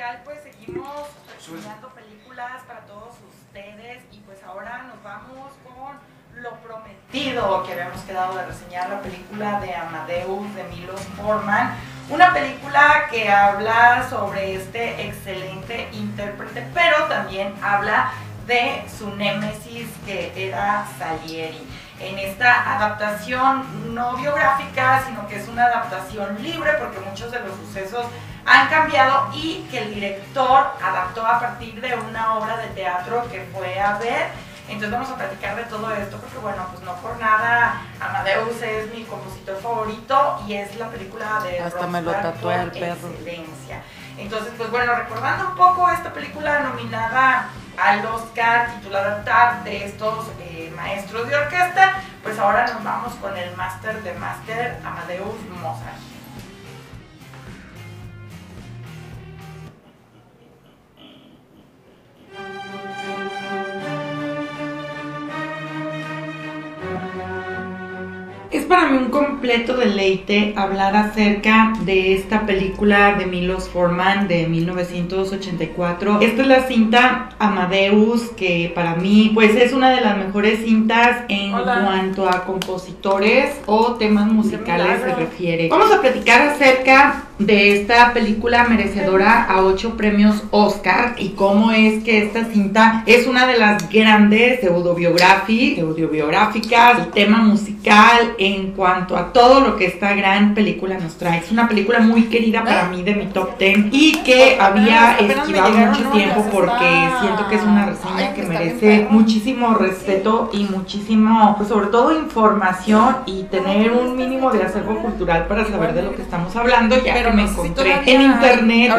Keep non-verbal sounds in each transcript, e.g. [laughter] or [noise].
Musical, pues seguimos estudiando películas para todos ustedes y pues ahora nos vamos con Lo Prometido, que habíamos quedado de reseñar la película de Amadeus de Milos Forman. Una película que habla sobre este excelente intérprete, pero también habla de su némesis que era Salieri. En esta adaptación no biográfica, sino que es una adaptación libre porque muchos de los sucesos han cambiado y que el director adaptó a partir de una obra de teatro que fue a ver. Entonces vamos a platicar de todo esto porque bueno, pues no por nada Amadeus es mi compositor favorito y es la película de Hasta me lo tatué al perro. excelencia. Entonces, pues bueno, recordando un poco esta película nominada al Oscar titulada Tag de estos eh, maestros de orquesta, pues ahora nos vamos con el máster de máster Amadeus Mozart. Para mí un completo deleite hablar acerca de esta película de Milos Forman de 1984. Esta es la cinta Amadeus que para mí pues es una de las mejores cintas en Hola. cuanto a compositores o temas musicales se refiere. Vamos a platicar acerca de esta película merecedora a ocho premios Oscar y cómo es que esta cinta es una de las grandes pseudobiográficas, el tema musical en cuanto a todo lo que esta gran película nos trae. Es una película muy querida para mí de mi top 10 y que había esquivado mucho tiempo porque siento que es una reseña que merece muchísimo respeto y muchísimo, pues sobre todo información y tener un mínimo de acervo cultural para saber de lo que estamos hablando, ya que me si encontré en internet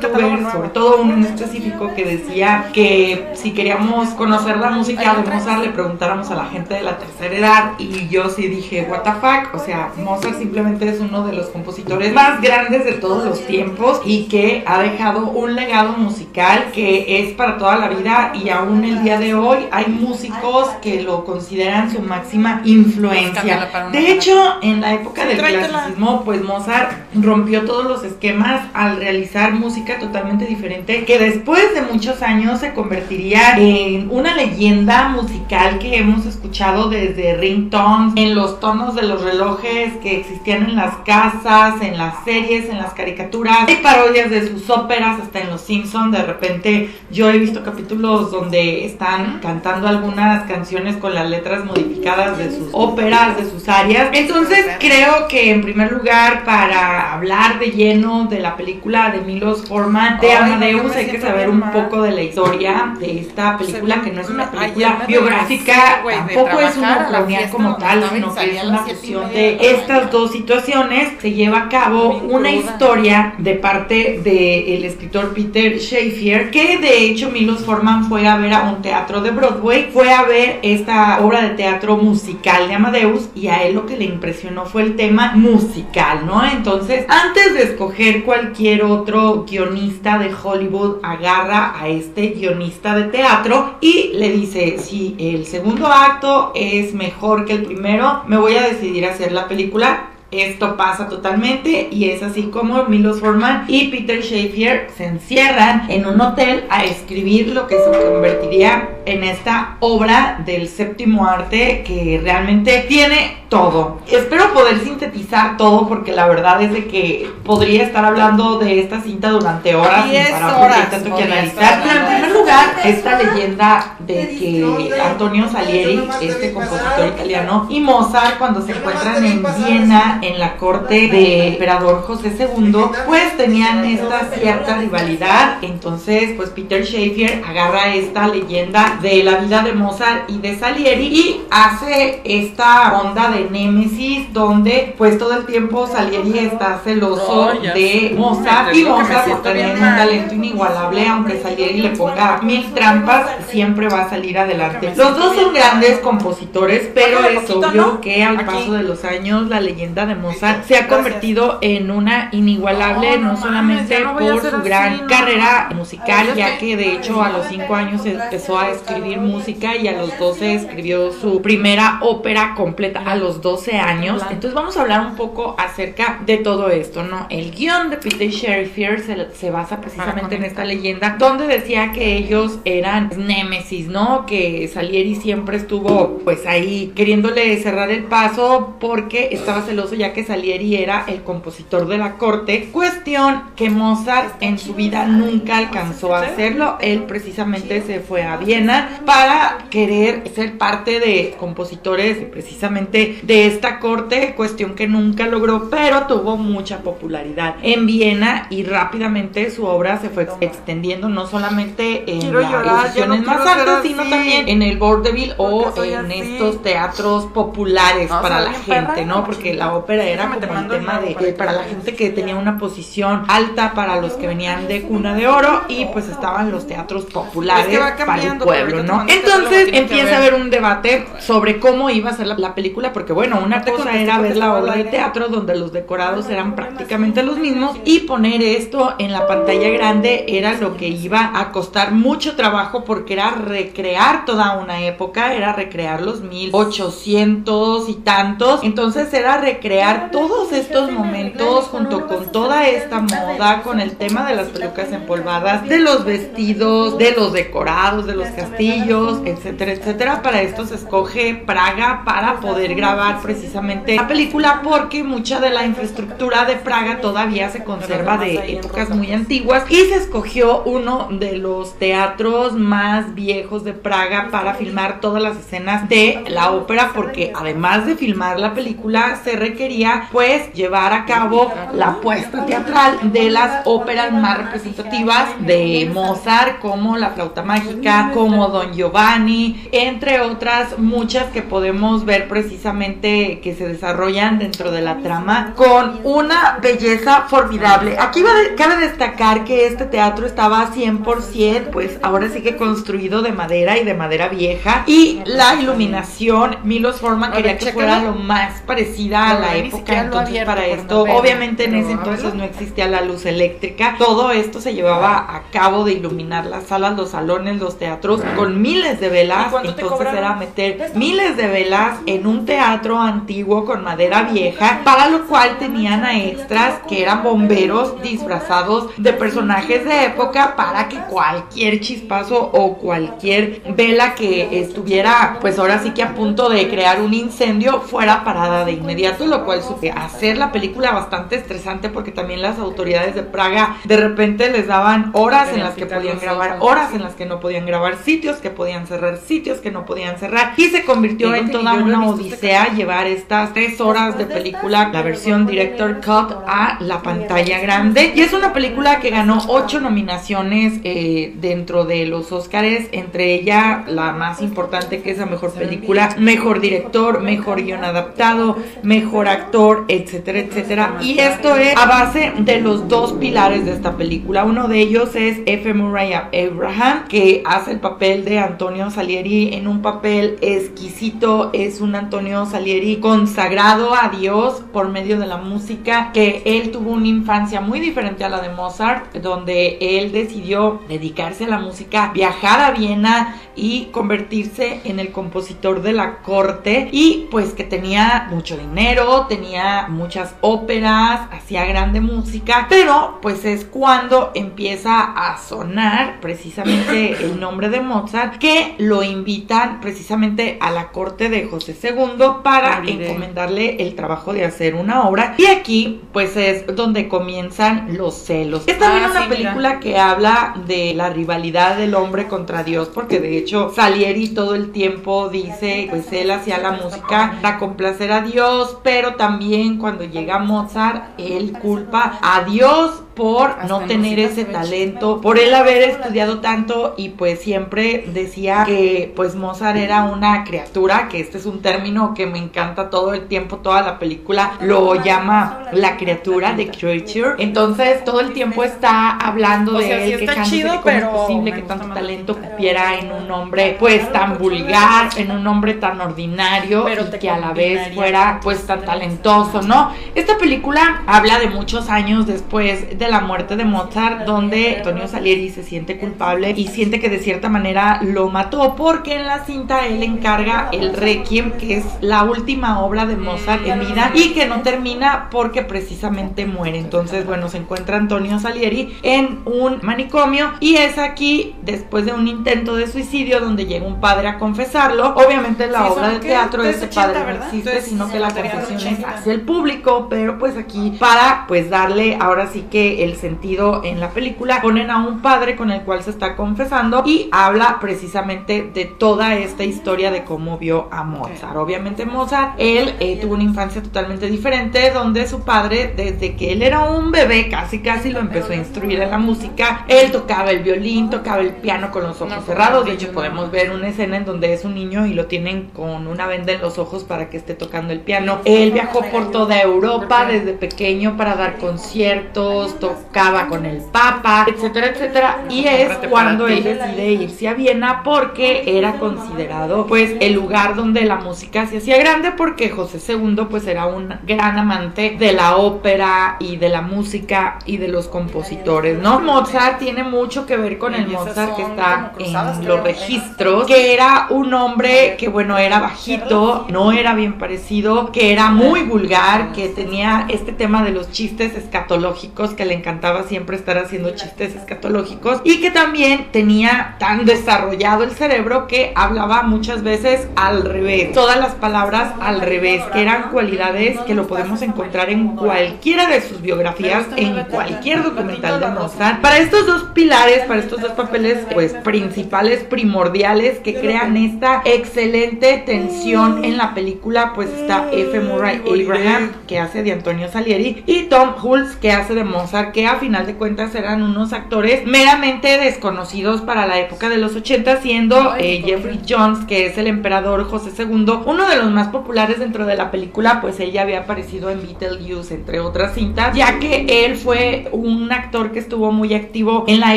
catálogo youtubers, sobre todo uno en específico que decía que si queríamos conocer la música de. Mozart le preguntáramos a la gente de la tercera edad y yo sí dije, what the fuck, o sea, Mozart simplemente es uno de los compositores más grandes de todos los tiempos y que ha dejado un legado musical que es para toda la vida y aún el día de hoy hay músicos que lo consideran su máxima influencia. Para una De hecho, en la época del clasicismo, pues Mozart rompió todos los esquemas al realizar música totalmente diferente que después de muchos años se convertiría en una leyenda musical que hemos escuchado desde ringtones, en los tonos de los relojes que existían en las casas, en las series, en las caricaturas, hay parodias de sus óperas, hasta en Los Simpsons, de repente yo he visto capítulos donde están cantando algunas canciones con las letras modificadas de sus óperas, de sus áreas. Entonces creo que en primer lugar para hablar de lleno de la película de Milos Forman de Amadeus hay que saber un mal. poco de la historia de esta película que no es una película biográfica, de tampoco es una a la colonia fiesta como tal, sino que es una fusión de de estas dos situaciones. Se lleva a cabo una historia de parte del escritor Peter Shaffer, que de hecho Milos Forman fue a ver a un teatro de Broadway, fue a ver esta obra de teatro musical de Amadeus y a él lo que le impresionó fue el tema musical, ¿no? Entonces, antes de escoger cualquier otro guionista de Hollywood, agarra a este guionista de teatro y le dice, si el segundo acto es mejor que el primero, me voy a decidir a hacer la película esto pasa totalmente y es así como Milos Forman y Peter Shaffer se encierran en un hotel a escribir lo que se convertiría en esta obra del séptimo arte que realmente tiene todo. Espero poder sintetizar todo porque la verdad es de que podría estar hablando de esta cinta durante horas sin parar porque hay tanto que analizar. Pero en primer lugar, esta leyenda de que Antonio Salieri, este compositor italiano, y Mozart cuando se encuentran en Viena en la corte de emperador José II, pues tenían esta cierta rivalidad. Entonces, pues Peter Shaffer agarra esta leyenda de la vida de Mozart y de Salieri y hace esta onda de némesis donde pues todo el tiempo Salieri está celoso de. Mozart y Mozart por tener bien un talento inigualable aunque Salieri le ponga mil trampas siempre va a salir adelante. Los dos son grandes compositores pero es obvio que al paso de los años la leyenda de Mozart se ha Gracias. convertido en una inigualable No, no, no mames, solamente a por su así, gran no. carrera musical ya que- que de hecho a los 5 años empezó a escribir música y a los 12 escribió su primera ópera completa a los 12 años. Entonces vamos a hablar un poco acerca de todo esto, ¿no? El guion de Peter Sherifier se, se basa precisamente en esta leyenda donde decía que ellos eran némesis, ¿no? Que Salieri siempre estuvo pues ahí queriéndole cerrar el paso porque estaba celoso ya que Salieri era el compositor de la corte. Cuestión que Mozart en su vida nunca alcanzó a hacerlo. Él precisamente se fue a Viena para querer ser parte de compositores precisamente de esta corte, cuestión que nunca logró, pero tuvo mucha popularidad en Viena y rápidamente su obra se fue extendiendo no solamente en las no más altas, sino también en el vaudeville o en así. estos teatros populares No, para la gente, ¿no? Porque la ópera era Déjame, te como el tema de para eh, para la gente que tenía una posición alta para los que venían de cuna de oro y pues estaban los teatros populares Es que va para el pueblo, ¿no? Entonces empieza a haber un debate sobre cómo iba a ser la, la película, porque bueno, una cosa era ver la obra de teatro donde los decorados eran prácticamente los mismos y poner esto en la pantalla grande era lo que iba a costar mucho trabajo porque era recrear toda una época, era recrear los 1800 y tantos, entonces era recrear todos estos momentos junto con toda esta moda, con el tema de las pelucas empolvadas, de los vestidos, de los decorados, de los castillos, etcétera, etcétera. Para esto se escoge Praga para poder grabar precisamente la película porque mucha de la infraestructura de Praga todavía se conserva de épocas muy antiguas y se escogió uno de los teatros más viejos de Praga para filmar todas las escenas de la ópera porque además de filmar la película se requería pues llevar a cabo la puesta teatral de las óperas más representativas de Mozart como La flauta mágica, como Don Giovanni, entre otras muchas que podemos ver precisamente que se desarrollan dentro de la trama con una belleza formidable. Aquí cabe destacar que este teatro estaba 100% pues ahora sí que construido de madera y de madera vieja y la iluminación Milos Forman quería que fuera lo más parecida a No, la época entonces para esto obviamente en ese entonces no existía la luz eléctrica. Todo esto se llevaba a cabo de iluminar las salas los salones los teatros con miles de ¿Y velas entonces era meter miles de velas en un teatro antiguo con madera vieja para lo cual tenían a extras que eran bomberos disfrazados de personajes de época para que cualquier chispazo o cualquier vela que estuviera pues ahora sí que a punto de crear un incendio fuera parada de inmediato lo cual supe hacer la película bastante estresante porque también las autoridades de Praga de repente les daban horas en las que podían grabar horas en las que no podían grabar sitios que podían cerrar sitios que no podían cerrar. Y se convirtió en que toda una odisea llevar estas tres horas de película la versión director cut a la pantalla grande. y es una película que ganó ocho nominaciones eh, dentro de los Oscars entre ella la más importante que es la mejor película mejor director mejor guion adaptado mejor actor etcétera etcétera. Y esto es a base de los dos pilares de esta película. Uno de ellos es F. Murray Abraham que hace el papel de Antonio Salieri en un papel exquisito. Es un Antonio Salieri consagrado a Dios por medio de la música que él tuvo una infancia muy diferente a la de Mozart donde él decidió dedicarse a la música viajar a Viena y convertirse en el compositor de la corte. Y pues que tenía mucho dinero tenía muchas óperas hacía grande música pero pues es cuando empieza a sonar precisamente [coughs] el nombre de Mozart que lo invitan precisamente a la corte de José II para encomendarle el trabajo de hacer una obra. Y aquí pues es donde comienzan los celos. Es también Ah, una sí, mira. película que habla de la rivalidad del hombre contra Dios porque de hecho Salieri todo el tiempo dice pues él hacía la música para complacer a Dios pero también cuando llega Mozart él culpa a Dios por Hasta no en tener ese talento, por él haber estudiado tanto y pues siempre decía que pues Mozart era una criatura, que este es un término que me encanta todo el tiempo, toda la película lo llama la criatura de creature. Entonces todo el tiempo está hablando O de sea, sí él, está quejándose chido, cómo pero es posible que tanto talento cupiera en un hombre pues tan vulgar, en un hombre tan ordinario Pero y que a la vez fuera pues tan talentos. talentoso, ¿no? Esta película habla de muchos años después de la muerte de Mozart, donde Antonio Salieri se siente culpable y siente que de cierta manera lo mató, porque en la cinta él encarga el Requiem, que es la última obra de Mozart en vida y que no termina porque precisamente muere. Entonces, bueno, se encuentra Antonio Salieri en un manicomio y es aquí, después de un intento de suicidio, donde llega un padre a confesarlo. Obviamente la Sí, obra de teatro de este padre 80, no existe, Entonces, sino que la confesión es 80. hacia el público, pero pues aquí para pues darle ahora sí que el sentido en la película ponen a un padre con el cual se está confesando y habla precisamente de toda esta historia de cómo vio a Mozart. Obviamente Mozart, él eh, tuvo una infancia totalmente diferente donde su padre desde que él era un bebé casi casi lo empezó a instruir en la música. Él tocaba el violín, tocaba el piano con los ojos cerrados. De hecho podemos ver una escena en donde es un niño y lo tienen con una venda en los ojos para que esté tocando el piano. Él viajó por toda Europa desde pequeño para dar conciertos, tocaba con el Papa, etcétera, etcétera. Y es cuando él decide irse a Viena porque era considerado pues el lugar donde la música se hacía grande porque José II pues era un gran amante de la ópera y de la música y de los compositores, ¿no? Mozart tiene mucho que ver con el Mozart que está en los registros, que era un hombre que bueno, era bajito, no era bien parecido, que era muy vulgar, que tenía este tema de los chistes escatológicos, que le encantaba siempre estar haciendo chistes escatológicos y que también tenía tan desarrollado el cerebro que hablaba muchas veces al revés, todas las palabras al revés, que eran cualidades que lo podemos encontrar en cualquiera de sus biografías, en cualquier documental de Mozart. Para estos dos pilares, para estos dos papeles pues principales, primordiales que crean esta excelente tensión en la película, pues está F. Murray Abraham que hace de Antonio Salieri y Tom Hulce que hace de Mozart, que a final de cuentas eran unos actores meramente desconocidos para la época de los 80, siendo eh, Jeffrey Jones, que es el emperador José II, uno de los más populares dentro de la película, pues él ya había aparecido en Beetlejuice, entre otras cintas, ya que él fue un actor que estuvo muy activo en la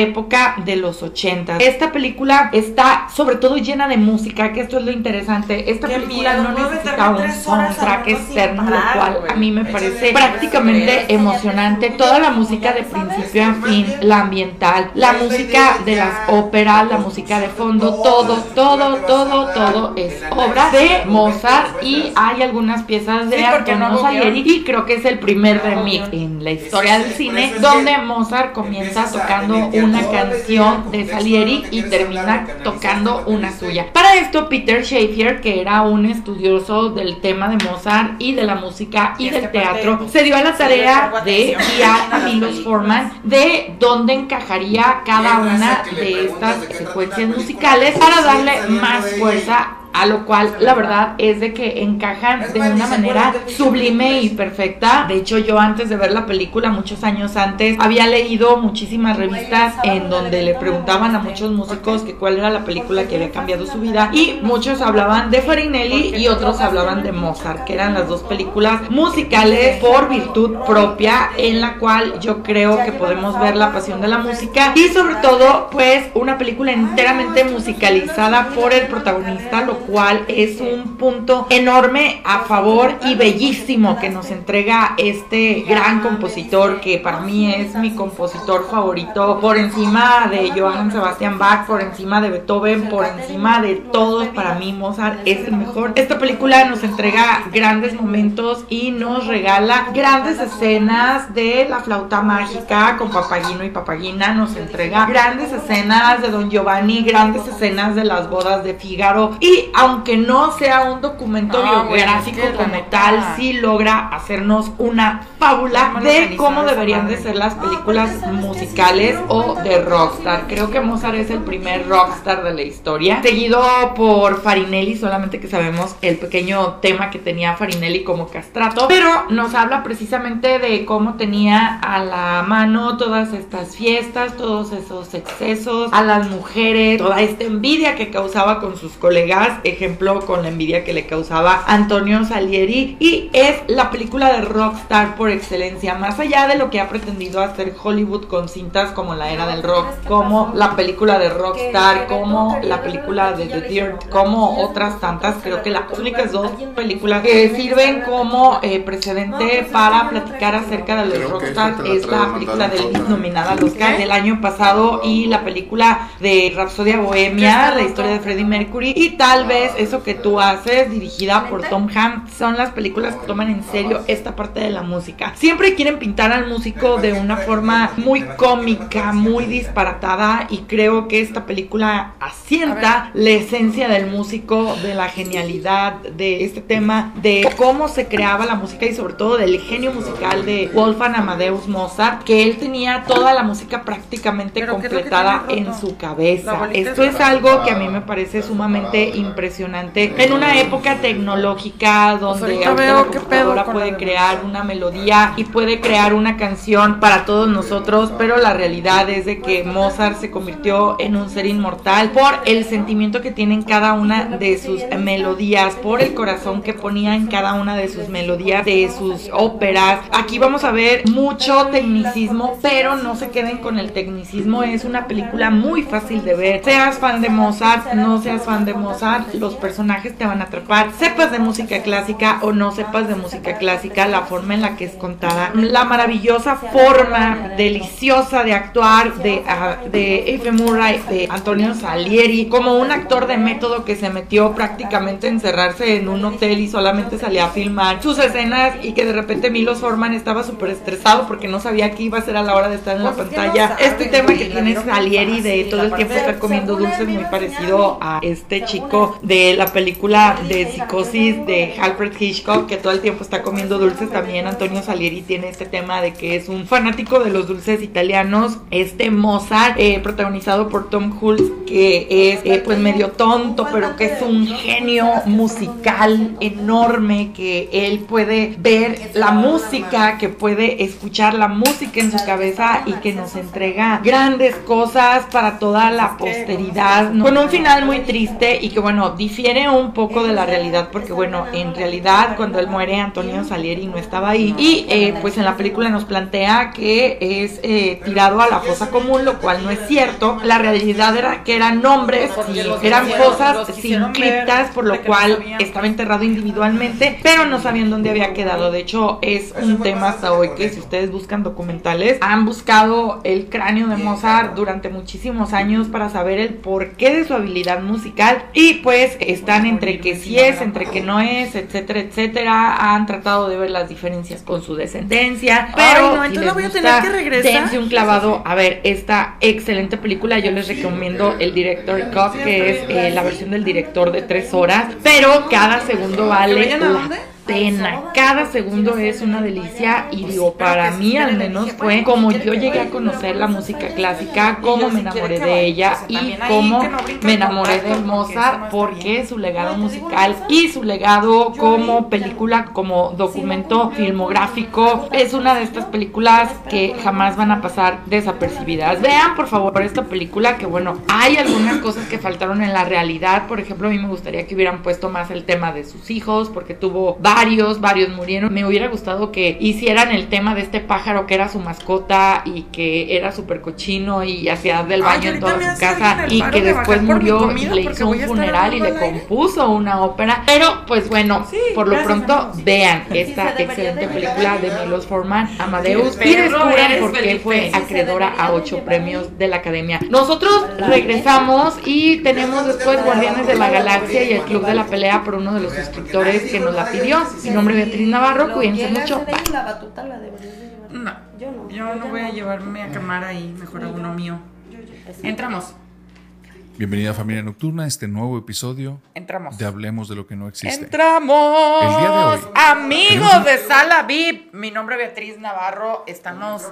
época de los 80. Esta película está sobre todo llena de música, que esto es lo interesante. Esta película miedo, no necesita un soundtrack externo, lo cual güey. a mí me Échale parece prácticamente emocionante. Toda la música de principio a fin, la ambiental, la música de las óperas, la música de fondo, todo, todo, todo, todo es obra de Mozart y hay algunas piezas de Sí, porque no Antonio Salieri y creo que es el primer remix en la historia del cine donde Mozart comienza tocando una canción de Salieri y termina tocando una suya. Para esto Peter Shaffer, que era un estudioso del tema de Mozart y de la música y del teatro, se dio a la tarea de guiar [laughs] a películas. Forman de dónde encajaría cada una de estas secuencias musicales para darle más fuerza a lo cual la verdad es de que encajan de una manera sublime y perfecta. De hecho, yo antes de ver la película, muchos años antes, había leído muchísimas revistas en donde le preguntaban a muchos músicos que cuál era la película que había cambiado su vida y muchos hablaban de Farinelli y otros hablaban de Mozart, que eran las dos películas musicales por virtud propia en la cual yo creo que podemos ver la pasión de la música y sobre todo pues una película enteramente musicalizada por el protagonista, lo cual es un punto enorme a favor y bellísimo que nos entrega este gran compositor que para mí es mi compositor favorito por encima de Johann Sebastian Bach, por encima de Beethoven, por encima de todos, para mí Mozart es el mejor. Esta película nos entrega grandes momentos y nos regala grandes escenas de la flauta mágica con Papagino y Papagina, nos entrega grandes escenas de Don Giovanni, grandes escenas de las bodas de Fígaro y aunque no sea un documento No, güey, biográfico es que la como neta- tal, sí logra hacernos una fábula de cómo deberían de ser las películas musicales o de rockstar. Creo que Mozart es el primer rockstar de la historia, seguido por Farinelli, solamente que sabemos el pequeño tema que tenía Farinelli como castrato, pero nos habla precisamente de cómo tenía a la mano todas estas fiestas, todos esos excesos, a las mujeres, toda esta envidia que causaba con sus colegas, ejemplo con la envidia que le causaba Antonio Salieri, y es la película de rockstar por excelencia, más allá de lo que ha pretendido hacer Hollywood con cintas como la era del rock, como la película de rockstar, como la película de The Dirt, como otras tantas, creo que las únicas dos películas que sirven como eh, precedente para platicar acerca de los rockstar es la película de. Elvis nominada al Oscar del año pasado y la película de Rapsodia Bohemia, la historia de Freddie Mercury y tal vez eso que tú haces dirigida por Tom Hanks son las películas que toman en serio esta parte de la música. Siempre quieren pintar al músico de una forma muy cómica, muy disparatada y creo que esta película asienta la esencia del músico, de la genialidad de este tema, de cómo se creaba la música y sobre todo del genio musical de Wolfgang Amadeus Mozart, que él tenía toda la música prácticamente ¿Pero qué es lo que completada en su cabeza. Esto es es algo que a mí me parece sumamente impresionante en una época tecnológica donde veo la computadora puede crear una melodía y puede crear una canción para todos nosotros, pero la realidad es de que Mozart se convirtió en un ser inmortal por el sentimiento que tiene en cada una de sus melodías, por el corazón que ponía en cada una de sus melodías, de sus óperas. Aquí vamos a ver mucho tecnicismo, pero no se queden con el tecnicismo, es una película muy fácil de ver. Seas fan de Mozart, no seas fan de Mozart, los personajes te van a atrapar. Sepas de música clásica o no sepas de música clásica, la forma en la que es contada, la maravillosa forma deliciosa de actuar de, ah, de F. Murray, de Antonio Salieri, como un actor de método que se metió prácticamente a encerrarse en un hotel y solamente salía a filmar sus escenas y que de repente Milos Forman estaba súper estresado porque no sabía qué iba a hacer a la hora de estar en la Pues pantalla. este tema que tiene Salieri de todo el tiempo estar comiendo dulces muy parecido a este chico de la película de psicosis de Alfred Hitchcock que todo el tiempo está comiendo dulces. también Antonio Salieri tiene este tema de que es un fanático de los dulces italianos. Este Mozart eh, protagonizado por Tom Hulce que es eh, pues medio tonto pero que es un genio musical enorme que él puede ver la música que puede escuchar la música en su cabeza y que nos entrega grandes cosas para toda la posteridad ¿no? con un final muy triste y que bueno difiere un poco de la realidad porque bueno en realidad cuando él muere Antonio Salieri no estaba ahí. Y eh, pues en la película nos plantea que es eh, tirado a la fosa común lo cual no es cierto. La realidad era que eran nombres y eran los sin criptas por lo cual estaba enterrado individualmente pero no sabían dónde había quedado. De hecho es un tema hasta hoy que si ustedes buscan documentales han buscado el cráneo de Mozart durante muchísimos años para saber el porqué de su habilidad musical y pues están entre que sí es, entre que no es, etcétera, etcétera. Han tratado de ver las diferencias con su descendencia, pero Ay, no, si entonces les voy a gusta, tener que regresar. dense un clavado a ver esta excelente película. Yo les recomiendo el Director Cut, que es eh, la versión del director de tres horas, pero cada segundo vale vayan a la dónde? Pena. Cada segundo es una delicia y digo, para mí al menos fue como yo llegué a conocer la música clásica, cómo me enamoré de ella y cómo me enamoré de Mozart porque su legado musical y su legado como película, como documento filmográfico es una de estas películas que jamás van a pasar desapercibidas. Vean por favor esta película que bueno, hay algunas cosas que faltaron en la realidad, por ejemplo, a mí me gustaría que hubieran puesto más el tema de sus hijos porque tuvo varios, varios murieron. Me hubiera gustado que hicieran el tema de este pájaro que era su mascota y que era súper cochino y hacía del Ay, baño en toda su casa y que de después murió y le hizo un funeral y le compuso una ópera. Pero pues bueno, Sí, por lo pronto vean Sí, esta excelente película de Milos Forman, Amadeus, y descubran por qué fue acreedora a ocho premios de la Academia. Nosotros regresamos y tenemos después Guardianes de la Galaxia y el Club de la Pelea por uno de los suscriptores que nos la pidió. Mi nombre es Beatriz Navarro, cuídense mucho. de ahí la batuta la deberías de llevar. No, Yo no. yo no voy a llevarme a quemar ahí, mejor a uno mío. Entramos. Bienvenida familia nocturna a este nuevo episodio Entramos. de Hablemos de lo que no existe. Entramos. El día de hoy. Amigos de Sala VIP. Mi nombre es Beatriz Navarro. Estamos.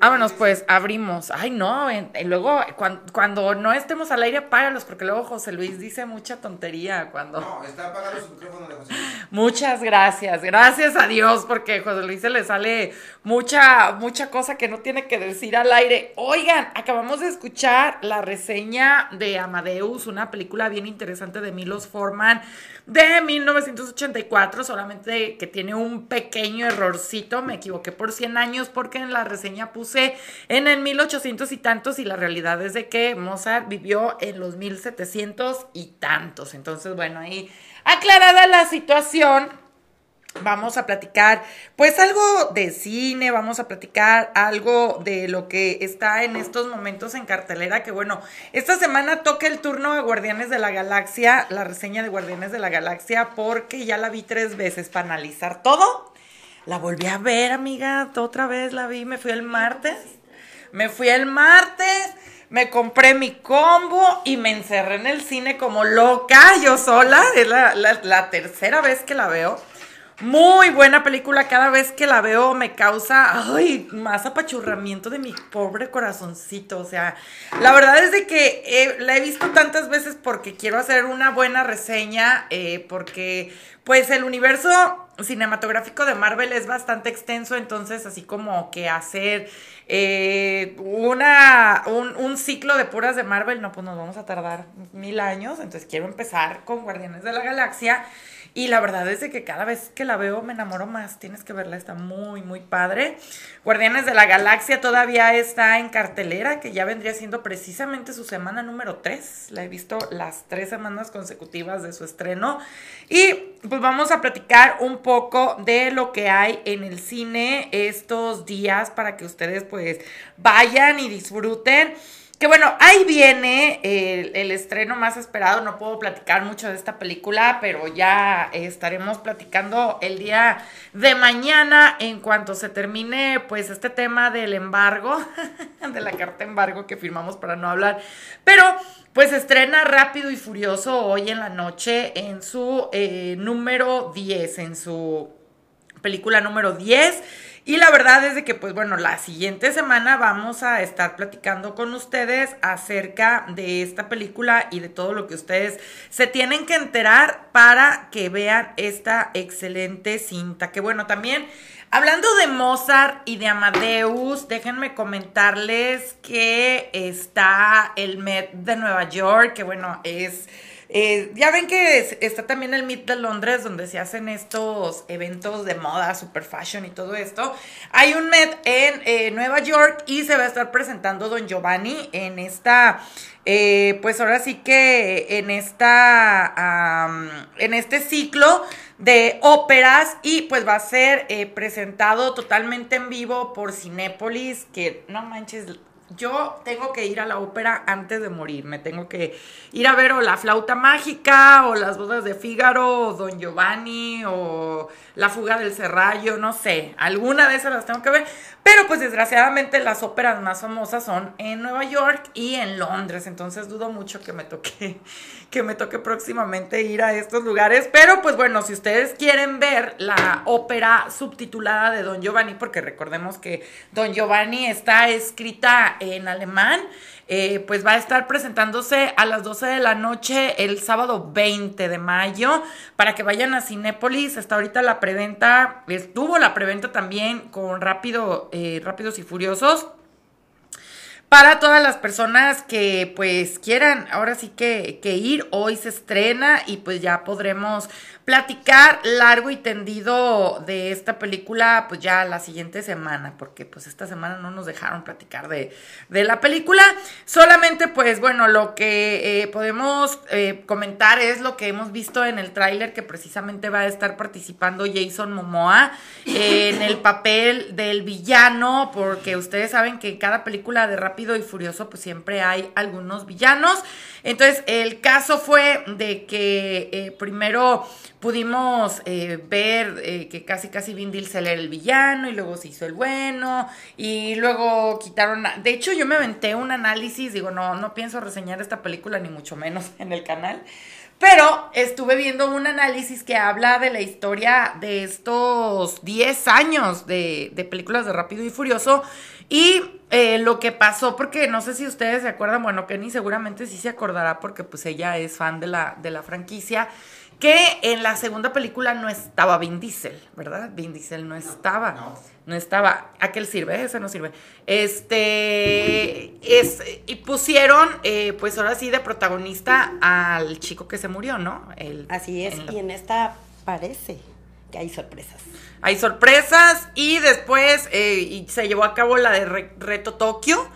Vámonos, pues, abrimos. Ay, no. en- y luego, cuan- cuando, no estemos al aire, apágalos, porque luego José Luis dice mucha tontería. Cuando. No, está apagado su micrófono de José Luis. Muchas gracias, gracias a Dios, porque a José Luis se le sale mucha, mucha cosa que no tiene que decir al aire. Oigan, acabamos de escuchar la reseña de Amadeus, una película bien interesante de Milos Forman de 1984, solamente que tiene un pequeño errorcito, me equivoqué por 100 años porque en la reseña puse en el 1800 y tantos y la realidad es de que Mozart vivió en los 1700 y tantos. Entonces, bueno, ahí aclarada la situación, vamos a platicar pues algo de cine, vamos a platicar algo de lo que está en estos momentos en cartelera, que bueno, esta semana toca el turno de Guardianes de la Galaxia, la reseña de Guardianes de la Galaxia, porque ya la vi tres veces para analizar todo. La volví a ver, amiga, otra vez la vi, me fui el martes. Me fui el martes, me compré mi combo y me encerré en el cine como loca, yo sola. Es la- la tercera vez que la veo. Muy buena película, cada vez que la veo me causa, ay, más apachurramiento de mi pobre corazoncito. O sea, la verdad es de que eh, la he visto tantas veces porque quiero hacer una buena reseña, eh, porque pues el universo cinematográfico de Marvel es bastante extenso, entonces así como que hacer eh, una, un, un ciclo de puras de Marvel, no, pues nos vamos a tardar mil años, entonces quiero empezar con Guardianes de la Galaxia. Y la verdad es de que cada vez que la veo me enamoro más. Tienes que verla, está muy, muy padre. Guardianes de la Galaxia todavía está en cartelera, que ya vendría siendo precisamente su semana número 3. La he visto las tres semanas consecutivas de su estreno. Y pues vamos a platicar un poco de lo que hay en el cine estos días para que ustedes pues vayan y disfruten. Que bueno, ahí viene el, el estreno más esperado. No puedo platicar mucho de esta película, pero ya estaremos platicando el día de mañana en cuanto se termine, pues, este tema del embargo, [laughs] de la carta embargo que firmamos para no hablar. Pero, pues, estrena Rápido y Furioso hoy en la noche en su eh, número 10, en su película número 10. Y la verdad es de que, pues bueno, la siguiente semana vamos a estar platicando con ustedes acerca de esta película y de todo lo que ustedes se tienen que enterar para que vean esta excelente cinta. Que bueno, también hablando de Mozart y de Amadeus, déjenme comentarles que está el Met de Nueva York, que bueno, es... Eh, ya ven que es- está también el Meet de Londres, donde se hacen estos eventos de moda, super fashion y todo esto. Hay un Met en eh, Nueva York y se va a estar presentando Don Giovanni en esta, eh, pues ahora sí que en esta, en este ciclo de óperas y pues va a ser presentado totalmente en vivo por Cinépolis, que no manches, yo tengo que ir a la ópera antes de morir. Me tengo que ir a ver o la flauta mágica, o las bodas de Fígaro, o Don Giovanni, o la fuga del Serrallo, no sé. Alguna de esas las tengo que ver. Pero pues desgraciadamente las óperas más famosas son en Nueva York y en Londres. Entonces dudo mucho que me toque, [laughs] que me toque próximamente ir a estos lugares. Pero pues bueno, si ustedes quieren ver la ópera subtitulada de Don Giovanni, porque recordemos que Don Giovanni está escrita en alemán, eh, pues va a estar presentándose a las 12 de la noche el sábado 20 de mayo para que vayan a Cinépolis. Está ahorita la preventa, estuvo la preventa también con Rápido, eh, Rápidos y Furiosos. Para todas las personas que pues quieran ahora sí que, que ir, hoy se estrena y pues ya podremos platicar largo y tendido de esta película pues ya la siguiente semana, porque pues esta semana no nos dejaron platicar de, de la película. Solamente pues bueno, lo que eh, podemos eh, comentar es lo que hemos visto en el tráiler que precisamente va a estar participando Jason Momoa en el [laughs] papel del villano, porque ustedes saben que en cada película de Rápido Y Furioso, pues siempre hay algunos villanos. Entonces, el caso fue de que eh, primero pudimos eh, ver eh, que casi casi Vin Diesel era el villano y luego se hizo el bueno y luego quitaron... De hecho, yo me aventé un análisis, digo, no, no pienso reseñar esta película ni mucho menos [laughs] en el canal. Pero estuve viendo un análisis que habla de la historia de estos 10 años de, películas de Rápido y Furioso y eh, lo que pasó, porque no sé si ustedes se acuerdan, bueno, Kenny seguramente sí se acordará porque pues ella es fan de la, de la franquicia, que en la segunda película no estaba Vin Diesel, ¿verdad? Vin Diesel no estaba. No, estaba. ¿A qué le sirve? Ese no sirve. Este. Es, y pusieron, eh, pues ahora sí, de protagonista al chico que se murió, ¿no? El- Así es, en la- y en esta parece que hay sorpresas. hay sorpresas y después eh, y se llevó a cabo la de Re- Reto Tokio,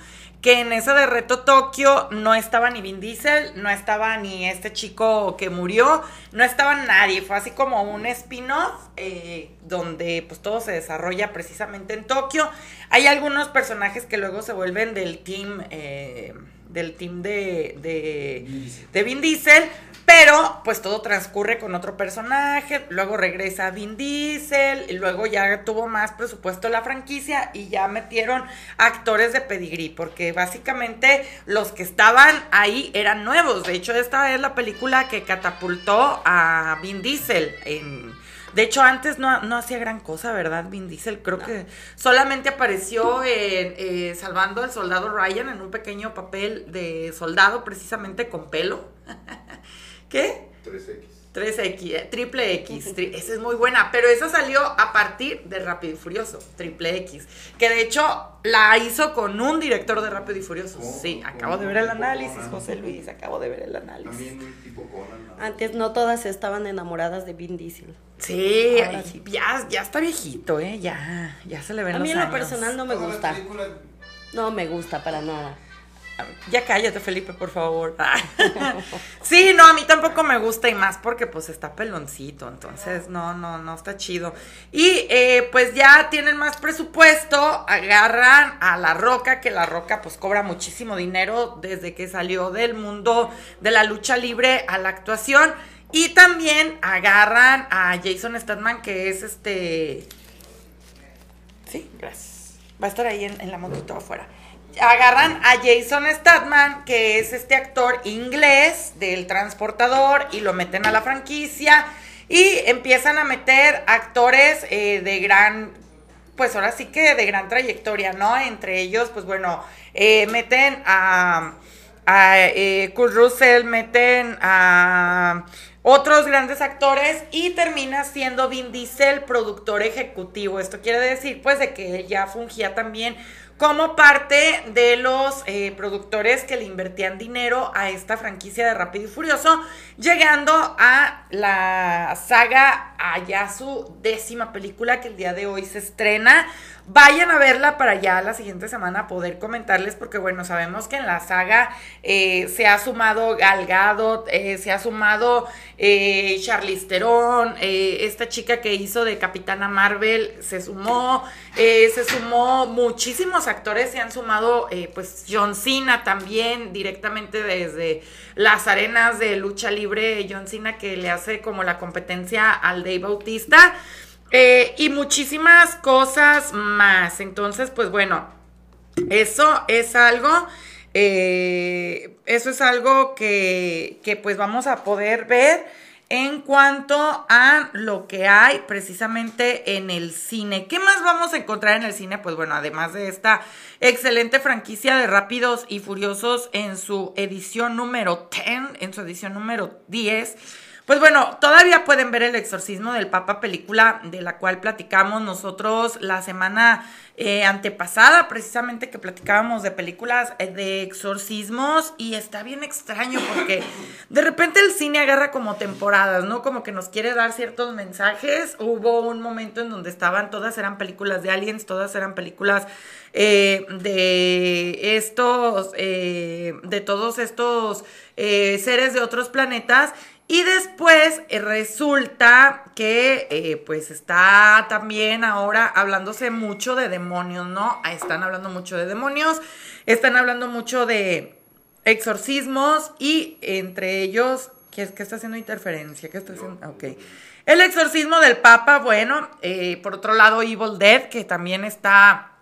que en esa de Reto Tokio no estaba ni Vin Diesel, no estaba ni este chico que murió, no estaba nadie, fue así como un spin-off eh, donde pues todo se desarrolla precisamente en Tokio. Hay algunos personajes que luego se vuelven del team, eh, del team de, de, de Vin Diesel, pero pues todo transcurre con otro personaje, luego regresa Vin Diesel, y luego ya tuvo más presupuesto la franquicia y ya metieron actores de pedigrí, porque básicamente los que estaban ahí eran nuevos. De hecho, esta es la película que catapultó a Vin Diesel en... De hecho, antes no, no hacía gran cosa, ¿verdad? Vin Diesel creo que solamente apareció en, eh, salvando al soldado Ryan en un pequeño papel de soldado, precisamente con pelo. [laughs] ¿Qué? 3X. 3X, eh, triple X, tri- esa es muy buena, pero esa salió a partir de Rápido y Furioso, triple X, que de hecho la hizo con un director de Rápido y Furioso. ¿Cómo? Sí, ¿Cómo? acabo de ver el análisis, Conan. José Luis, acabo de ver el análisis. También un tipo Conan. ¿no? Antes no todas estaban enamoradas de Vin Diesel. Sí, Ahora y sí. ya, ya está viejito, ¿eh? Ya, ya se le ven A los mí en lo años. personal no me gusta. No me gusta para nada. Ya cállate, Felipe, por favor. [laughs] sí, no, a mí tampoco me gusta y más porque pues está peloncito, entonces no, no, no está chido. Y eh, pues ya tienen más presupuesto, agarran a La Roca, que La Roca pues cobra muchísimo dinero desde que salió del mundo de la lucha libre a la actuación. Y también agarran a Jason Statham, que es este... Sí, gracias. Va a estar ahí en, en la motito afuera. Agarran a Jason Statham, que es este actor inglés del transportador, y lo meten a la franquicia. Y empiezan a meter actores eh, de gran, pues ahora sí que de gran trayectoria, ¿no? Entre ellos, pues bueno, eh, meten a, a eh, Kurt Russell, meten a otros grandes actores y termina siendo Vin Diesel productor ejecutivo. Esto quiere decir pues de que ya fungía también como parte de los eh, productores que le invertían dinero a esta franquicia de Rápido y Furioso, llegando a la saga, a ya su décima película que el día de hoy se estrena. Vayan a verla para ya la siguiente semana poder comentarles, porque bueno, sabemos que en la saga eh, se ha sumado Gal Gadot, eh, se ha sumado eh, Charlize Theron, eh, esta chica que hizo de Capitana Marvel se sumó, eh, se sumó muchísimos actores, se han sumado eh, pues John Cena también directamente desde las arenas de lucha libre, John Cena que le hace como la competencia al Dave Bautista. Eh, y muchísimas cosas más. Entonces, pues bueno, eso es algo, eh, eso es algo que, que pues vamos a poder ver en cuanto a lo que hay precisamente en el cine. ¿Qué más vamos a encontrar en el cine? Pues bueno, además de esta excelente franquicia de Rápidos y Furiosos en su edición número 10, en su edición número 10. Pues bueno, todavía pueden ver El Exorcismo del Papa, película de la cual platicamos nosotros la semana eh, antepasada, precisamente que platicábamos de películas eh, de exorcismos y está bien extraño porque de repente el cine agarra como temporadas, ¿no? Como que nos quiere dar ciertos mensajes. Hubo un momento en donde estaban, todas eran películas de aliens, todas eran películas eh, de estos, de todos estos seres de otros planetas Y después eh, resulta que eh, pues está también ahora hablándose mucho de demonios, ¿no? Están hablando mucho de demonios, están hablando mucho de exorcismos y entre ellos, ¿qué, es, qué está haciendo interferencia? ¿Qué está haciendo? Ok. El exorcismo del Papa, bueno, eh, por otro lado Evil Dead, que también está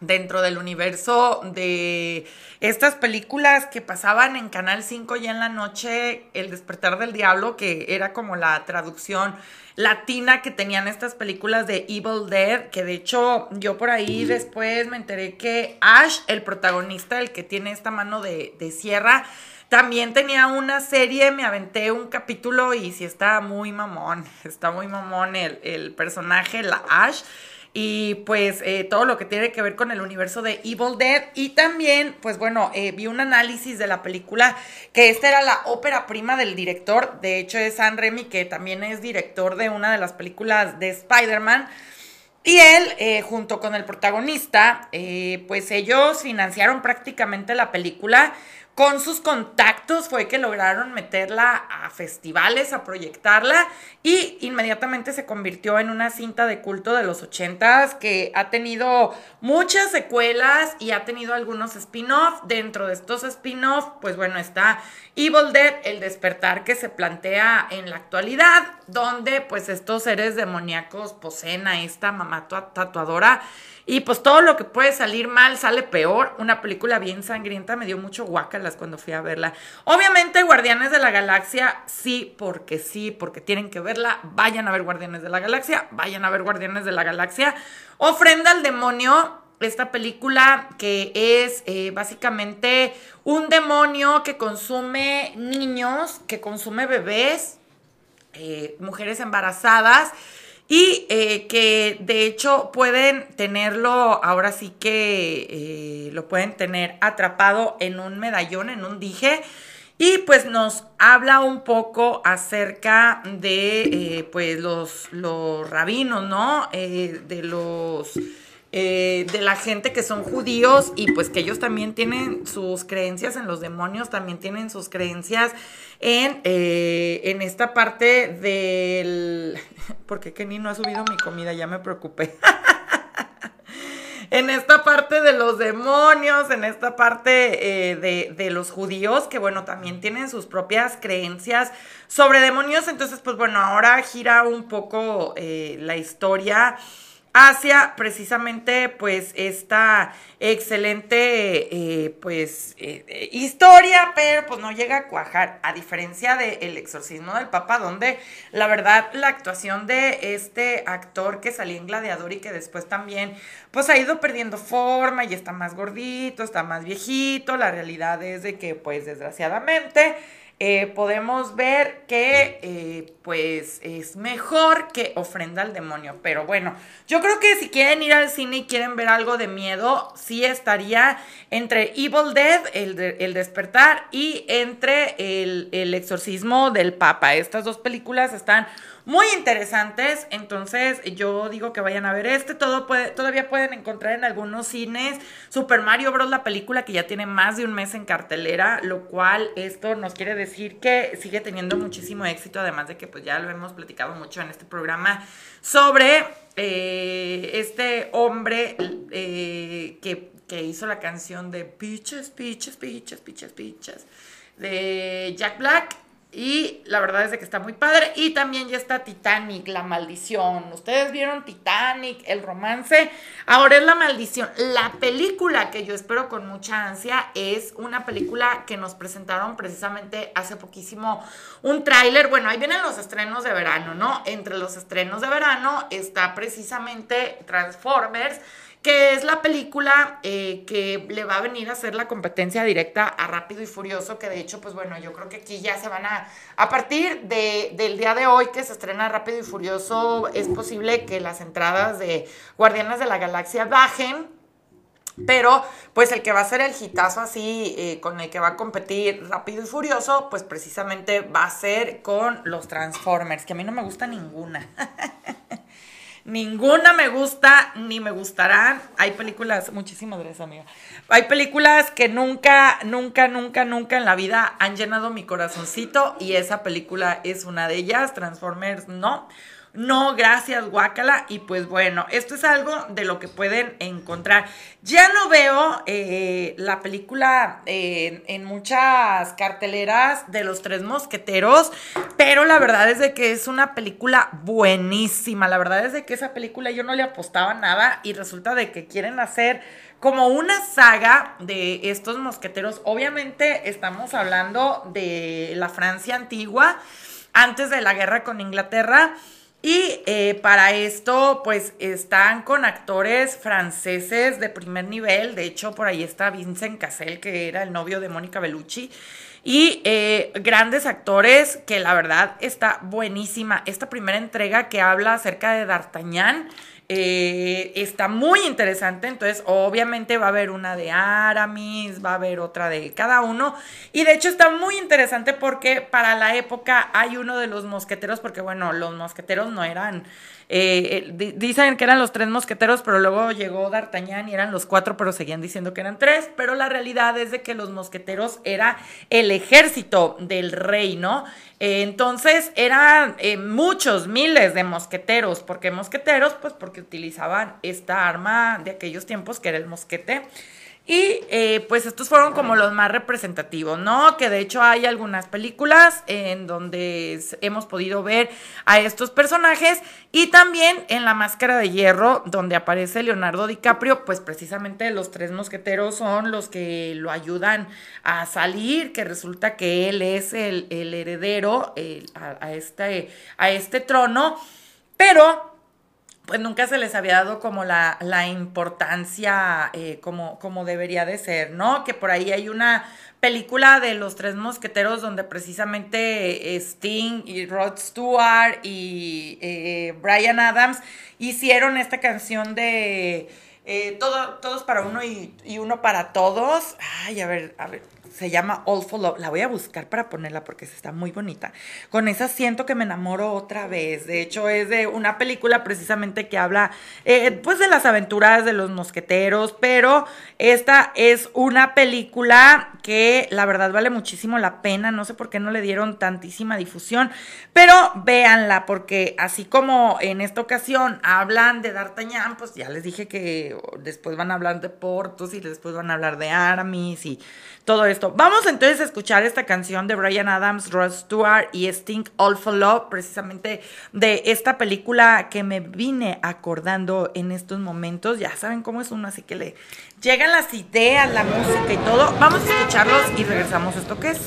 dentro del universo de estas películas que pasaban en Canal 5 ya en la noche, El despertar del diablo, que era como la traducción latina que tenían estas películas de Evil Dead, que de hecho yo por ahí después me enteré que Ash, el protagonista, el que tiene esta mano de, de sierra, también tenía una serie, me aventé un capítulo y sí está muy mamón, [laughs] está muy mamón el, el personaje, la Ash. Y pues eh, todo lo que tiene que ver con el universo de Evil Dead. Y también, pues bueno, eh, vi un análisis de la película, que esta era la ópera prima del director. De hecho, es San Remy, que también es director de una de las películas de Spider-Man. Y él, eh, junto con el protagonista, pues ellos financiaron prácticamente la película. Con sus contactos fue que lograron meterla a festivales, a proyectarla y inmediatamente se convirtió en una cinta de culto de los ochentas que ha tenido muchas secuelas y ha tenido algunos spin-off. Dentro de estos spin-off, pues bueno, está Evil Dead, el despertar que se plantea en la actualidad, donde pues estos seres demoníacos poseen a esta mamá tua- tatuadora y pues todo lo que puede salir mal sale peor. Una película bien sangrienta, me dio mucho cuando fui a verla. Obviamente Guardianes de la Galaxia, sí, porque sí, porque tienen que verla. Vayan a ver Guardianes de la Galaxia, vayan a ver Guardianes de la Galaxia. Ofrenda al demonio, esta película que es eh, básicamente un demonio que consume niños, que consume bebés, eh, mujeres embarazadas y eh, que de hecho pueden tenerlo, ahora sí que eh, lo pueden tener atrapado en un medallón, en un dije. Y pues nos habla un poco acerca de eh, pues los, los rabinos, ¿no? De los de la gente que son judíos y pues que ellos también tienen sus creencias en los demonios, también tienen sus creencias en, eh, en esta parte del... [laughs] ¿Por qué Kenny no ha subido mi comida? Ya me preocupé. [laughs] en esta parte de los demonios, en esta parte eh, de, de los judíos, que bueno, también tienen sus propias creencias sobre demonios. Entonces, pues bueno, ahora gira un poco eh, la historia hacia precisamente pues esta excelente eh, pues eh, historia, pero pues no llega a cuajar, a diferencia de El exorcismo del Papa, donde la verdad la actuación de este actor que salía en Gladiador y que después también pues ha ido perdiendo forma y está más gordito, está más viejito, la realidad es de que pues desgraciadamente eh, podemos ver que eh, pues es mejor que ofrenda al demonio. Pero bueno, yo creo que si quieren ir al cine y quieren ver algo de miedo, sí estaría entre Evil Dead, el, el despertar, y entre el, el exorcismo del Papa. Estas dos películas están muy interesantes, entonces yo digo que vayan a ver este, todo puede, todavía pueden encontrar en algunos cines Super Mario Bros. la película que ya tiene más de un mes en cartelera, lo cual esto nos quiere decir que sigue teniendo muchísimo éxito, además de que pues ya lo hemos platicado mucho en este programa sobre eh, este hombre eh, que, que hizo la canción de Peaches, Peaches, Peaches, Peaches, Peaches de Jack Black. Y la verdad es de que está muy padre. Y también ya está Titanic, la maldición. Ustedes vieron Titanic, el romance. Ahora es la maldición. La película que yo espero con mucha ansia es una película que nos presentaron precisamente hace poquísimo un tráiler. Bueno, ahí vienen los estrenos de verano, ¿no? Entre los estrenos de verano está precisamente Transformers que es la película eh, que le va a venir a hacer la competencia directa a Rápido y Furioso, que de hecho, pues bueno, yo creo que aquí ya se van a, a partir de, del día de hoy que se estrena Rápido y Furioso, es posible que las entradas de Guardianes de la Galaxia bajen, pero, pues el que va a ser el hitazo así, eh, con el que va a competir rápido y furioso, pues precisamente va a ser con los Transformers, que a mí no me gusta ninguna. [laughs] Ninguna me gusta ni me gustarán. Hay películas, muchísimas gracias, amiga. Hay películas que nunca, nunca, nunca, nunca en la vida han llenado mi corazoncito y esa película es una de ellas. Transformers, no. No, gracias, guácala. Y pues bueno, esto es algo de lo que pueden encontrar. Ya no veo eh, la película eh, en muchas carteleras de los tres mosqueteros, pero la verdad es de que es una película buenísima. La verdad es de que esa película yo no le apostaba nada y resulta de que quieren hacer como una saga de estos mosqueteros. Obviamente estamos hablando de la Francia antigua, antes de la guerra con Inglaterra. Y eh, para esto, pues están con actores franceses de primer nivel. De hecho, por ahí está Vincent Cassel, que era el novio de Mónica Bellucci. Y eh, grandes actores que la verdad está buenísima. Esta primera entrega que habla acerca de D'Artagnan eh, está muy interesante, entonces obviamente va a haber una de Aramis, va a haber otra de cada uno. Y de hecho está muy interesante porque para la época hay uno de los mosqueteros, porque bueno, los mosqueteros no eran eh, eh, dicen que eran los tres mosqueteros, pero luego llegó D'Artagnan y eran los cuatro, pero seguían diciendo que eran tres. Pero la realidad es de que los mosqueteros era el ejército del rey, ¿no? Eh, entonces eran muchos, miles de mosqueteros. ¿Por qué mosqueteros? Pues porque utilizaban esta arma de aquellos tiempos que era el mosquete. Y eh, pues estos fueron como los más representativos, ¿no? Que de hecho hay algunas películas en donde hemos podido ver a estos personajes y también en La Máscara de Hierro, donde aparece Leonardo DiCaprio, pues precisamente los tres mosqueteros son los que lo ayudan a salir, que resulta que él es el, heredero a, este, a este trono, pero pues nunca se les había dado como la, la importancia eh, como, como debería de ser, ¿no? Que por ahí hay una película de los tres mosqueteros donde precisamente eh, Sting y Rod Stewart y eh, Brian Adams hicieron esta canción de todo, todos para uno y, y, uno para todos. Ay, a ver, a ver, se llama All for Love. La voy a buscar para ponerla porque está muy bonita. Con esa siento que me enamoro otra vez. De hecho, es de una película precisamente que habla eh, pues de las aventuras de los mosqueteros, pero esta es una película que la verdad vale muchísimo la pena. No sé por qué no le dieron tantísima difusión, pero véanla porque así como en esta ocasión hablan de D'Artagnan, pues ya les dije que después van a hablar de Portos y después van a hablar de Aramis y todo esto. Vamos entonces a escuchar esta canción de Brian Adams, Ross Stewart y Sting All for Love, precisamente de esta película que me vine acordando en estos momentos. Ya saben cómo es uno, así que le llegan las ideas, la música y todo. Vamos a escucharlos y regresamos a esto que es.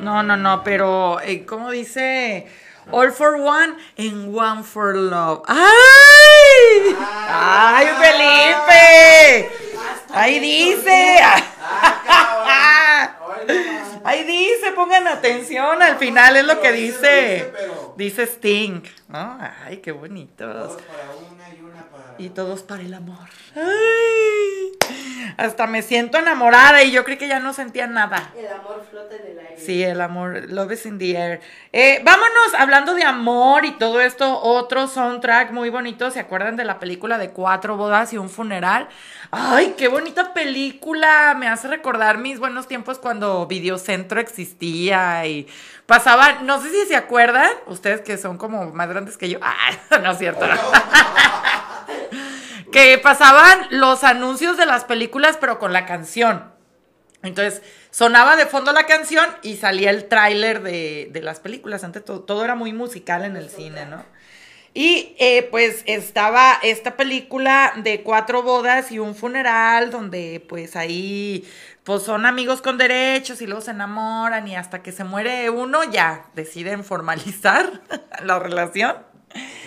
No, no, no, pero eh, ¿cómo dice? All for one and one for love. ¡Ay! ¡Ay, Felipe! Ahí dice. [laughs] Ahí dice, pongan atención, al final es lo que dice. Dice Sting. Ay, qué bonitos. Y todos para el amor. Ay, hasta me siento enamorada y yo creí que ya no sentía nada. El amor flota en el aire. Sí, el amor, love is in the air. Eh, vámonos, hablando de amor y todo esto, otro soundtrack muy bonito. ¿Se acuerdan de la película de cuatro bodas y un funeral? Ay, qué bonita película. Me hace recordar mis buenos tiempos cuando Videocentro existía y pasaba, no sé si se acuerdan, ustedes que son como más grandes que yo. [laughs] Ah, no es cierto. [laughs] que pasaban los anuncios de las películas, pero con la canción. Entonces, sonaba de fondo la canción y salía el tráiler de, de las películas. Antes todo, todo era muy musical en el cine, ¿no? Y eh, pues estaba esta película de cuatro bodas y un funeral, donde pues ahí pues son amigos con derechos y luego se enamoran y hasta que se muere uno ya deciden formalizar [laughs] la relación.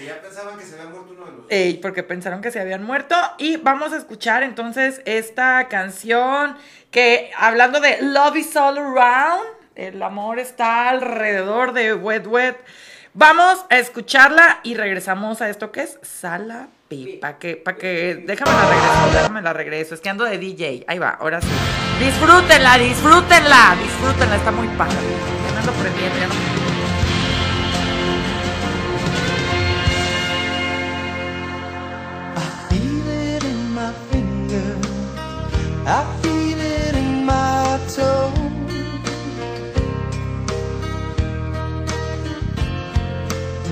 Ya pensaban que se había muerto uno de los. Ey, porque pensaron que se habían muerto. Y vamos a escuchar entonces esta canción que, hablando de Love is all around, el amor está alrededor de Wet Wet. Vamos a escucharla y regresamos a esto que es Sala Para que, para que, déjame la regreso, déjame la regreso. Es que ando de DJ. Ahí va, ahora sí. Disfrútenla, disfrútenla, disfrútenla, está muy padre. Ya me ando prendiendo, ya no- I feel it in my toe.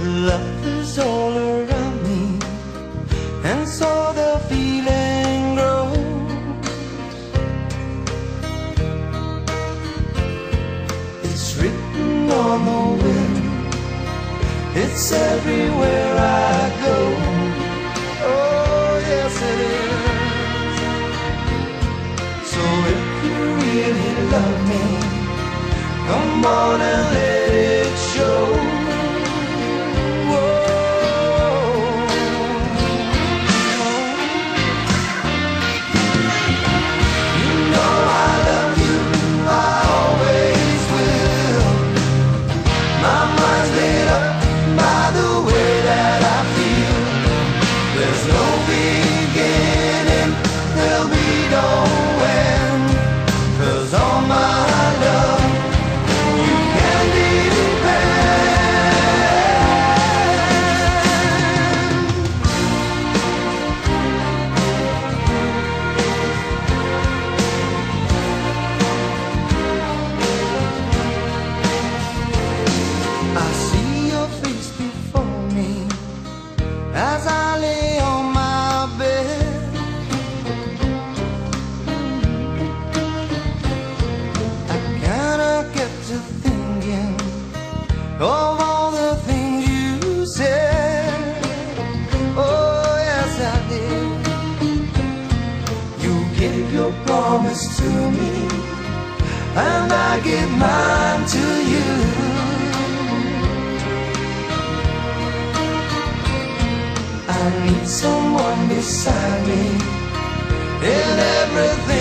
Love is all around me, and so the feeling grows. It's written on the wind. It's everywhere I go. Really love me, come on and let it show. I give mine to you. I need someone beside me in everything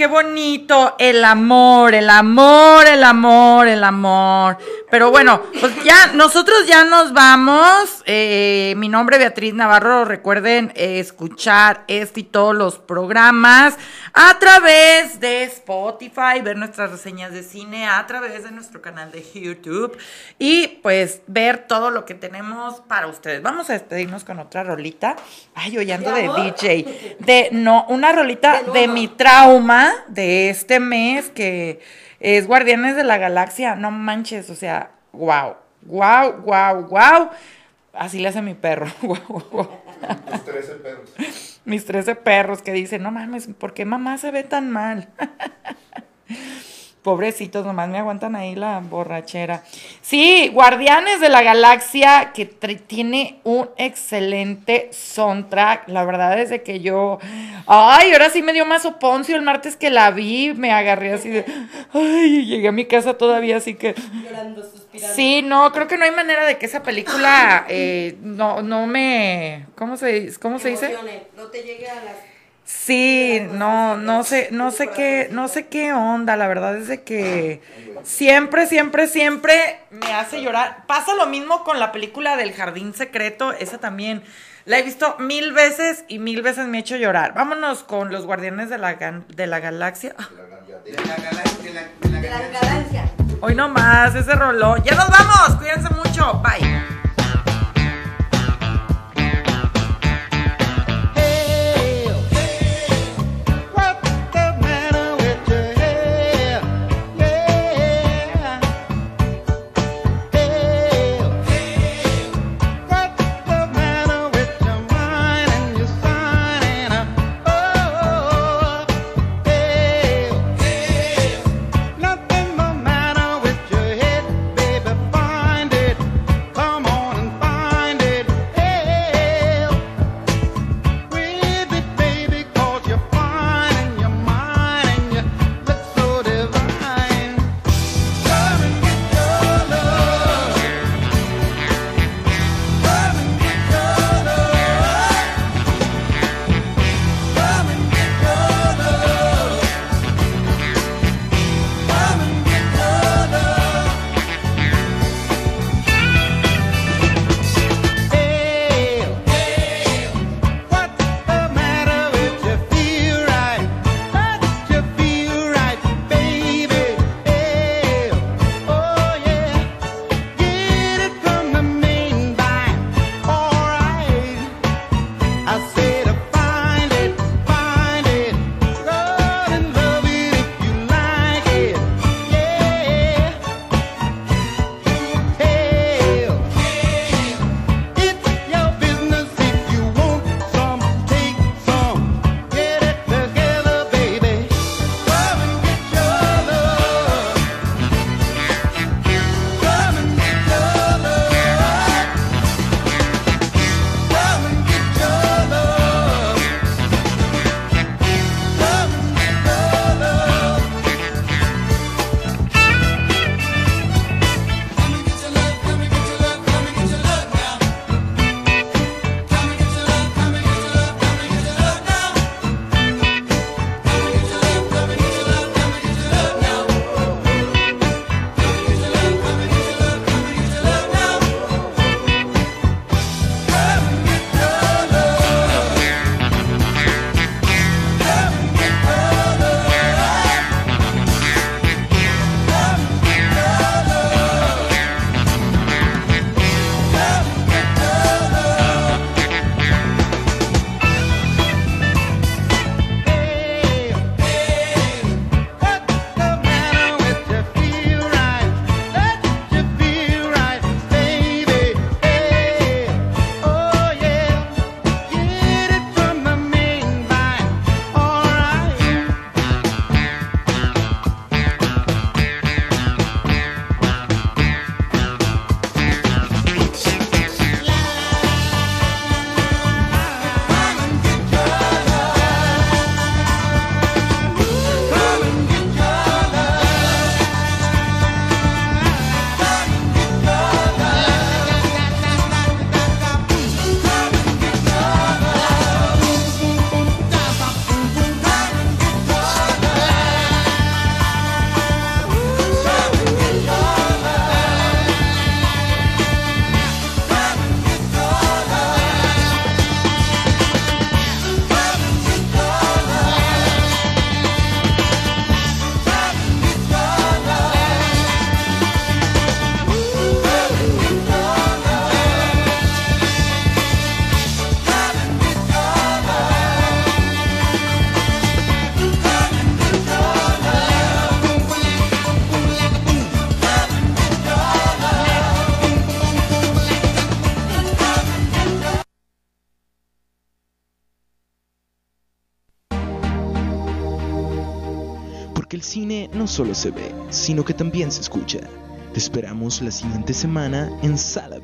qué bonito. El amor, el amor, el amor, el amor. Pero bueno, pues ya, nosotros ya nos vamos. Eh, mi nombre es Beatriz Navarro. Recuerden eh, escuchar este y todos los programas a través de Spotify, ver nuestras reseñas de cine a través de nuestro canal de YouTube y pues ver todo lo que tenemos para ustedes. Vamos a despedirnos con otra rolita. Ay, ando de DJ. De, no, una rolita [laughs] de mi trauma de este mes que es Guardianes de la Galaxia. No manches, o sea, wow, wow, wow, wow. Así le hace mi perro. [laughs] Guau, guau. Tus 13 perros. Mis 13 perros que dicen, no mames, ¿por qué mamá se ve tan mal? [laughs] Pobrecitos, nomás me aguantan ahí la borrachera. Sí, Guardianes de la Galaxia, que tiene un excelente soundtrack. La verdad es de que yo. Ay, ahora sí me dio más oponcio el martes que la vi. Me agarré así de. Ay, llegué a mi casa todavía, así que. Llorando, suspirando. Sí, no, creo que no hay manera de que esa película eh, no, no me. ¿Cómo se, cómo se dice? No te llegue a las... Sí, no, no sé, no sé qué, no sé qué onda, la verdad es de que siempre, siempre, siempre me hace llorar. Pasa lo mismo con la película del Jardín Secreto, esa también la he visto mil veces y mil veces me ha hecho llorar. Vámonos con los Guardianes de la, Gan- de la Galaxia. Ah, De la galaxia, de la, de la De la galaxia. galaxia. Hoy no más, ese rolón. Ya nos vamos, cuídense mucho, bye. Sino que también se escucha. Te esperamos la siguiente semana en Sala.